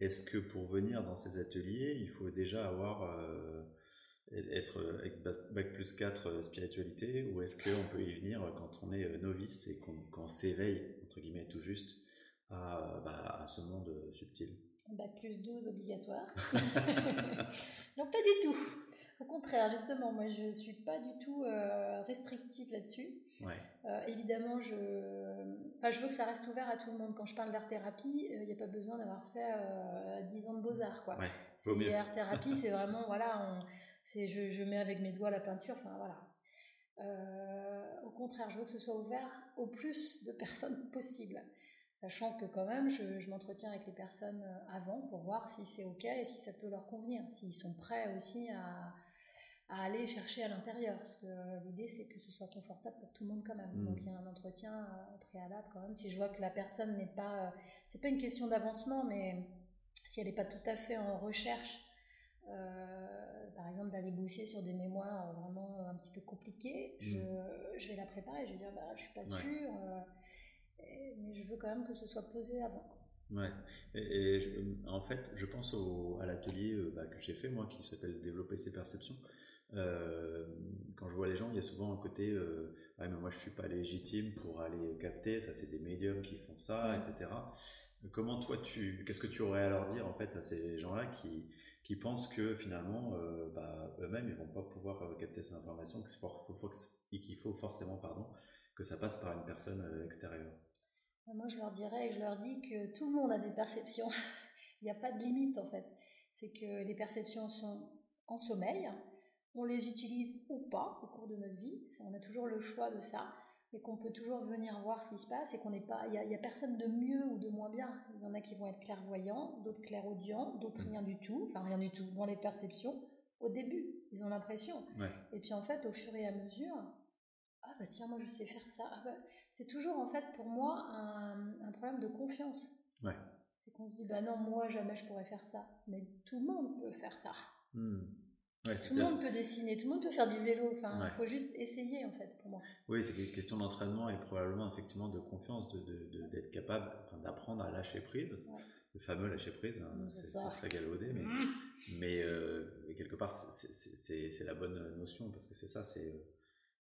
est-ce que pour venir dans ces ateliers, il faut déjà avoir euh, être avec bac plus 4 euh, spiritualité ou est-ce qu'on peut y venir quand on est euh, novice et qu'on s'éveille entre guillemets tout juste à, bah, à ce monde subtil? Bac plus 12 obligatoire Non, pas du tout. Au contraire, justement, moi je ne suis pas du tout euh, restrictive là-dessus. Euh, évidemment, je, je veux que ça reste ouvert à tout le monde. Quand je parle d'art-thérapie, il n'y a pas besoin d'avoir fait 10 ans de beaux-arts. Quoi. Ouais, art-thérapie, c'est vraiment, voilà, c'est, je, je, mets avec mes doigts la peinture, enfin voilà. Euh, au contraire, je veux que ce soit ouvert au plus de personnes possible. Sachant que quand même, je, je m'entretiens avec les personnes avant pour voir si c'est OK et si ça peut leur convenir, s'ils sont prêts aussi à, à aller chercher à l'intérieur. Parce que euh, l'idée, c'est que ce soit confortable pour tout le monde quand même. Donc mm. il y a un entretien euh, préalable quand même. Si je vois que la personne n'est pas... Euh, c'est pas une question d'avancement, mais si elle n'est pas tout à fait en recherche, par exemple d'aller bosser sur des mémoires vraiment un petit peu compliquées, mm. je, je, vais la préparer. Je vais dire, bah, je suis pas sûre, mais je veux quand même que ce soit posé avant. Ouais, et, en fait, je pense au, à l'atelier bah, que j'ai fait moi, qui s'appelle Développer ses perceptions. Euh, quand je vois les gens, il y a souvent un côté euh, mais moi je suis pas légitime pour aller capter, ça c'est des médiums qui font ça, etc. Comment toi tu, qu'est-ce que tu aurais à leur dire en fait à ces gens-là qui, qui pensent que finalement euh, bah, eux-mêmes ils vont pas pouvoir euh, capter ces informations, qu'il faut, faut, qu'il faut forcément pardon que ça passe par une personne extérieure? Moi je leur dirais, je leur dis que tout le monde a des perceptions. il n'y a pas de limite en fait. C'est que les perceptions sont en sommeil on les utilise ou pas au cours de notre vie, on a toujours le choix de ça, mais qu'on peut toujours venir voir ce qui se passe et qu'on n'est pas, il n'y a, personne de mieux ou de moins bien. Il y en a qui vont être clairvoyants, d'autres clairaudients, d'autres rien du tout, enfin rien du tout dans les perceptions. Au début, ils ont l'impression. Et puis en fait, au fur et à mesure, ah bah tiens, moi je sais faire ça. Ah bah, c'est toujours en fait pour moi un, problème de confiance. C'est qu'on se dit, bah non, moi jamais je pourrais faire ça. Mais tout le monde peut faire ça. Tout le monde peut dessiner, tout le monde peut faire du vélo. Enfin, il faut juste essayer en fait pour moi. Oui, c'est une question d'entraînement et probablement effectivement de confiance, d'être de, de, capable d'apprendre à lâcher prise. Le fameux lâcher prise, hein, c'est très galvaudé, mais, mmh. mais euh, quelque part c'est la bonne notion parce que c'est ça, c'est euh,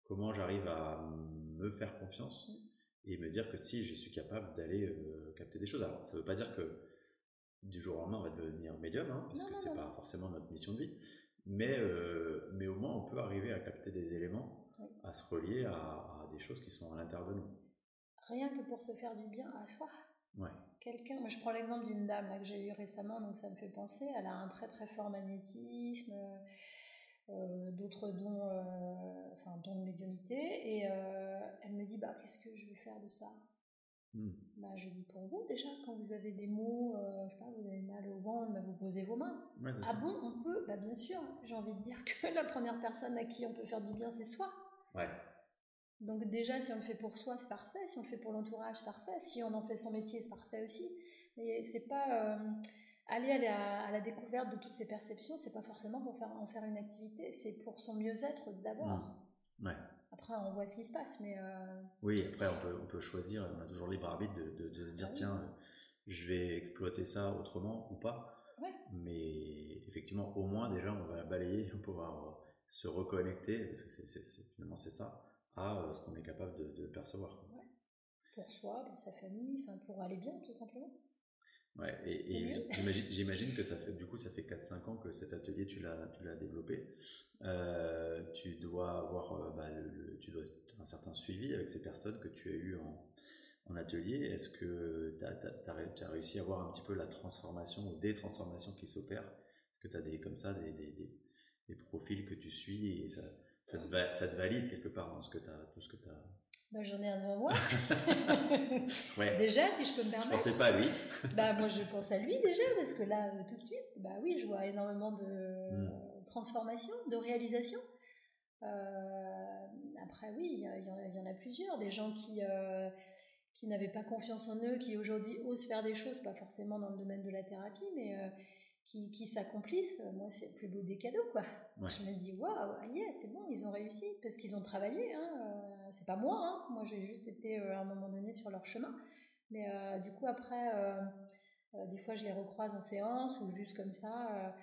comment j'arrive à me faire confiance mmh. et me dire que si je suis capable d'aller euh, capter des choses. Alors ça ne veut pas dire que du jour au lendemain on va devenir médium, hein, parce que c'est pas forcément notre mission de vie mais, euh, mais au moins on peut arriver à capter des éléments, à se relier à, des choses qui sont à l'intérieur de nous. Rien que pour se faire du bien à soi. Ouais. Quelqu'un, moi je prends l'exemple d'une dame là, que j'ai eue récemment, donc ça me fait penser, elle a un très très fort magnétisme, euh, d'autres dons, euh, enfin dons de médiumnité, et elle me dit bah qu'est-ce que je vais faire de ça? Hmm. Bah, je dis pour vous déjà, quand vous avez des mots, euh, je sais pas, vous avez mal au ventre, bah, vous posez vos mains. ah bon, on peut Bah bien sûr, j'ai envie de dire que la première personne à qui on peut faire du bien, c'est soi. Ouais. Donc déjà, si on le fait pour soi, c'est parfait. Si on le fait pour l'entourage, c'est parfait. Si on en fait son métier, c'est parfait aussi. Mais c'est pas euh, aller à la, découverte de toutes ces perceptions, c'est pas forcément pour faire, en faire une activité. C'est pour son mieux-être d'abord. Hmm. Ouais. Après, on voit ce qui se passe, mais... Euh, oui, après, on peut, on peut choisir, on a toujours libre arbitre de, de, se dire, tiens, je vais exploiter ça autrement ou pas. Mais effectivement, au moins, déjà, on va balayer, va pouvoir se reconnecter, parce que c'est, finalement, c'est ça, à euh, ce qu'on est capable de, percevoir. Pour soi, pour sa famille, pour aller bien, tout simplement. Ouais, et, j'imagine que ça fait, du coup, ça fait 4-5 ans que cet atelier, tu l'as, tu l'as développé. Euh, tu dois avoir euh, bah, le, tu dois un certain suivi avec ces personnes que tu as eues en, en atelier. Est-ce que tu as, as, réussi à voir un petit peu la transformation ou des transformations qui s'opèrent? Est-ce que tu as des, comme ça, des, des, des, profils que tu suis et ça, ça, te, ça te valide quelque part dans ce que as, tout ce que tu as bah, j'en ai un devant moi. Déjà, si je peux me permettre. Je pensais pas à lui. bah, moi, je pense à lui déjà, parce que là, euh, tout de suite, bah oui, je vois énormément de hmm. transformation, de réalisation. Euh, après, oui, il y, en a plusieurs. Des gens qui, euh, qui n'avaient pas confiance en eux, qui aujourd'hui osent faire des choses, pas forcément dans le domaine de la thérapie, mais qui, qui s'accomplissent. Moi, c'est le plus beau des cadeaux, quoi. Je me dis, waouh, yeah, c'est bon, ils ont réussi, parce qu'ils ont travaillé. Hein, c'est pas moi, hein. moi j'ai juste été euh, à un moment donné sur leur chemin. Mais euh, du coup, après, euh, des fois je les recroise en séance ou juste comme ça.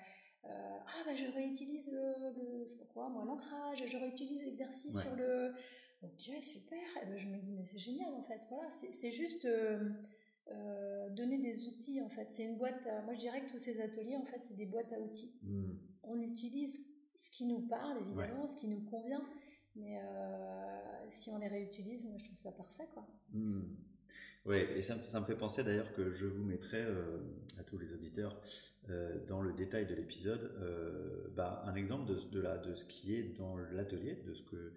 ah, bah je réutilise le, je sais pas quoi, moi, l'ancrage, je réutilise l'exercice sur le. Ok, super. Et ben, je me dis, mais c'est génial en fait. Voilà, c'est juste. donner des outils en fait. C'est une boîte. moi, je dirais que tous ces ateliers en fait, c'est des boîtes à outils. Hmm. On utilise ce qui nous parle évidemment, ce qui nous convient, mais euh, si on les réutilise, moi je trouve ça parfait. Quoi. Hmm. Oui, et ça, ça, me fait penser d'ailleurs que je vous mettrai euh, à tous les auditeurs euh, dans le détail de l'épisode bah, un exemple de, de, la, de ce qui est dans l'atelier, de ce que,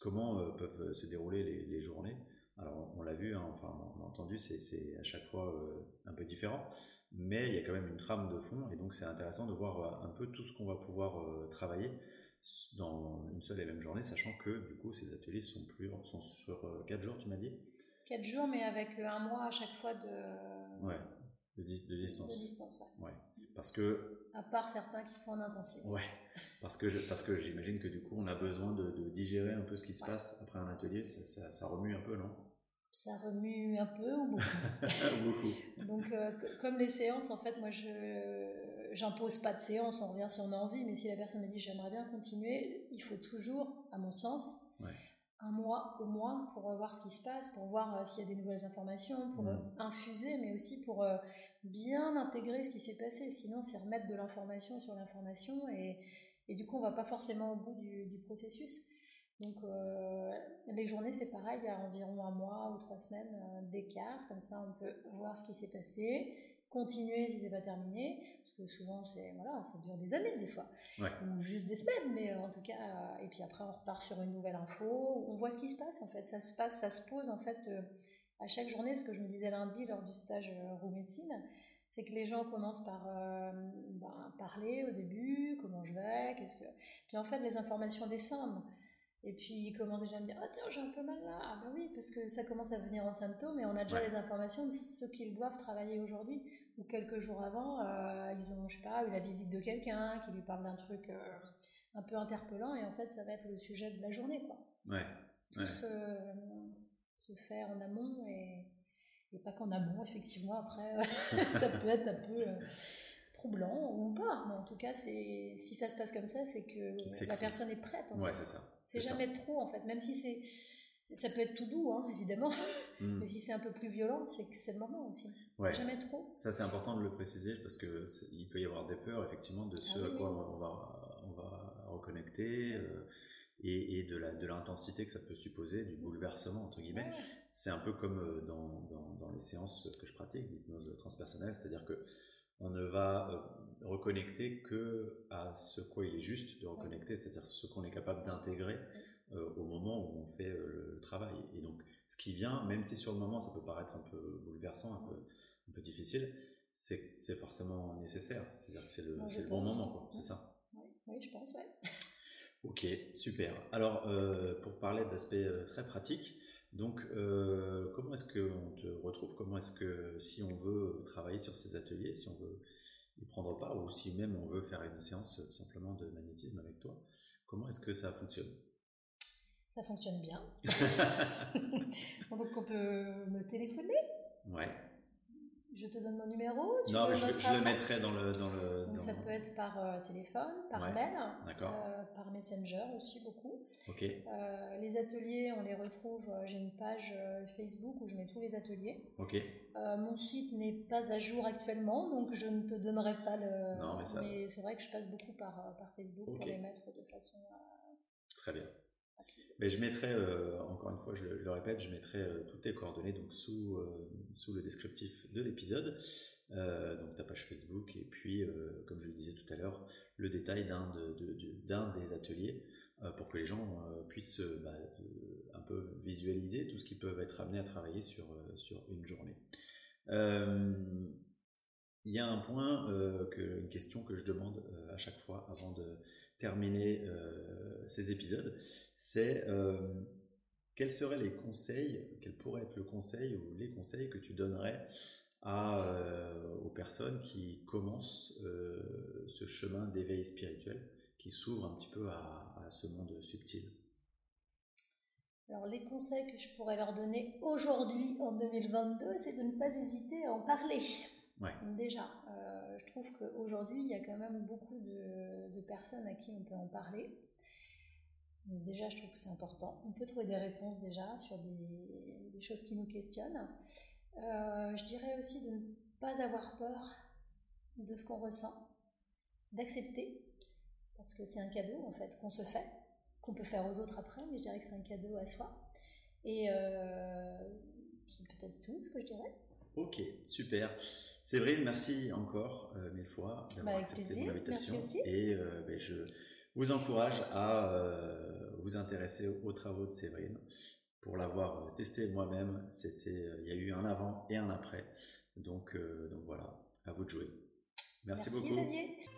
comment peuvent se dérouler les, les journées. Alors on l'a vu, hein, enfin on a entendu, c'est à chaque fois un peu différent, mais il y a quand même une trame de fond et donc c'est intéressant de voir un peu tout ce qu'on va pouvoir travailler dans une seule et même journée, sachant que du coup ces ateliers sont, plus, sont sur 4 euh, jours, tu m'as dit? 4 jours, mais avec euh, un mois à chaque fois de, ouais, de, de distance. De distance, ouais. ouais. Parce que. À part certains qui font en intensif. Ouais. Parce que, parce que j'imagine que du coup, on a besoin de, de, digérer un peu ce qui se passe après un atelier. Ça, ça, remue un peu, non? Ça remue un peu ou beaucoup? Beaucoup. Donc, euh, comme les séances, en fait, moi, je j'impose pas de séance, on revient si on a envie, mais si la personne me dit j'aimerais bien continuer, il faut toujours, à mon sens, un mois au moins pour voir ce qui se passe, pour voir euh, s'il y a des nouvelles informations, pour euh, infuser, mais aussi pour euh, bien intégrer ce qui s'est passé. Sinon, c'est remettre de l'information sur l'information et, et, du coup, on va pas forcément au bout du, du processus. Donc, les journées, c'est pareil, il y a environ un mois ou trois semaines d'écart, comme ça, on peut voir ce qui s'est passé, continuer si c'est pas terminé, que souvent c'est voilà ça dure des années des fois. Ou juste des semaines mais euh, en tout cas euh, et puis après on repart sur une nouvelle info on voit ce qui se passe en fait. Ça se passe ça se pose en fait euh, à chaque journée. Ce que je me disais lundi lors du stage roue médecine c'est que les gens commencent par ben, parler au début comment je vais qu'est-ce que puis en fait les informations descendent et puis ils commencent déjà à me dire ah tiens j'ai un peu mal là ah ben oui parce que ça commence à venir en symptômes et on a déjà les informations de ce qu'ils doivent travailler aujourd'hui ou quelques jours avant, euh, ils ont, je sais pas, eu la visite de quelqu'un qui lui parle d'un truc euh, un peu interpellant, et en fait, ça va être le sujet de la journée, quoi. Ouais. Tout Se, fait en amont, et, et pas qu'en amont, effectivement, après, ça peut être un peu euh, troublant ou pas, mais en tout cas, si ça se passe comme ça, c'est que la personne est prête. En ouais, c'est ça. C'est jamais trop, en fait, même si c'est ça peut être tout doux, hein, évidemment, hmm. mais si c'est un peu plus violent, c'est que c'est le moment aussi. Jamais trop. Ça, c'est important de le préciser parce qu'il peut y avoir des peurs, effectivement, de ce ah à quoi on va, on va reconnecter euh, et, et, de l'intensité de que ça peut supposer, du bouleversement, entre guillemets. C'est un peu comme euh, dans, dans, dans, les séances que je pratique d'hypnose transpersonnelle, c'est-à-dire que on ne va euh, reconnecter que à ce quoi il est juste de reconnecter, c'est-à-dire ce qu'on est capable d'intégrer au moment où on fait le travail. Et donc, ce qui vient, même si sur le moment ça peut paraître un peu bouleversant, un peu, un peu difficile, c'est forcément nécessaire. C'est-à-dire que c'est le, le bon moment, c'est ça oui, je pense, ouais. Ok, super. Alors, euh, pour parler d'aspects euh, très pratiques, donc, euh, comment est-ce qu'on te retrouve? Comment est-ce que, si on veut travailler sur ces ateliers, si on veut y prendre part, ou si même on veut faire une séance simplement de magnétisme avec toi, comment est-ce que ça fonctionne? Ça fonctionne bien. donc, on peut me téléphoner? Ouais. Je te donne mon numéro Non, je, le mettrai dans le. Dans le ça peut être par euh, téléphone, par mail, euh, par Messenger aussi beaucoup. Ok. Euh, les ateliers, on les retrouve. J'ai une page Facebook où je mets tous les ateliers. Ok. mon site n'est pas à jour actuellement, donc je ne te donnerai pas le. Non, mais, ça... mais c'est vrai que je passe beaucoup par, par Facebook pour les mettre de façon. Très bien. Mais je mettrai, euh, encore une fois, je, le répète, je mettrai euh, toutes tes coordonnées donc sous, euh, sous le descriptif de l'épisode, donc ta page Facebook, et puis, comme je le disais tout à l'heure, le détail d'un de, des ateliers pour que les gens puissent bah, un peu visualiser tout ce qu'ils peuvent être amenés à travailler sur, sur une journée. Il y a un point, que, une question que je demande à chaque fois avant de terminer ces épisodes c'est euh, quels seraient les conseils, quel pourrait être le conseil ou les conseils que tu donnerais à, euh, aux personnes qui commencent euh, ce chemin d'éveil spirituel, qui s'ouvrent un petit peu à, ce monde subtil? Alors les conseils que je pourrais leur donner aujourd'hui en 2022, c'est de ne pas hésiter à en parler. Ouais. Déjà, je trouve qu'aujourd'hui, il y a quand même beaucoup de, de, personnes à qui on peut en parler déjà, je trouve que c'est important. On peut trouver des réponses déjà sur des, choses qui nous questionnent. Euh, je dirais aussi de ne pas avoir peur de ce qu'on ressent, d'accepter, parce que c'est un cadeau en fait qu'on se fait, qu'on peut faire aux autres après, mais je dirais que c'est un cadeau à soi. Et euh, c'est peut-être tout ce que je dirais. Ok, super. Séverine, merci encore euh, mille fois d'avoir bah, accepté mon invitation. Et ben, je vous encourage à euh, vous intéresser aux travaux de Séverine. Pour l'avoir euh, testé moi-même, c'était, euh, il y a eu un avant et un après. Donc, donc voilà, à vous de jouer. Merci, Merci beaucoup.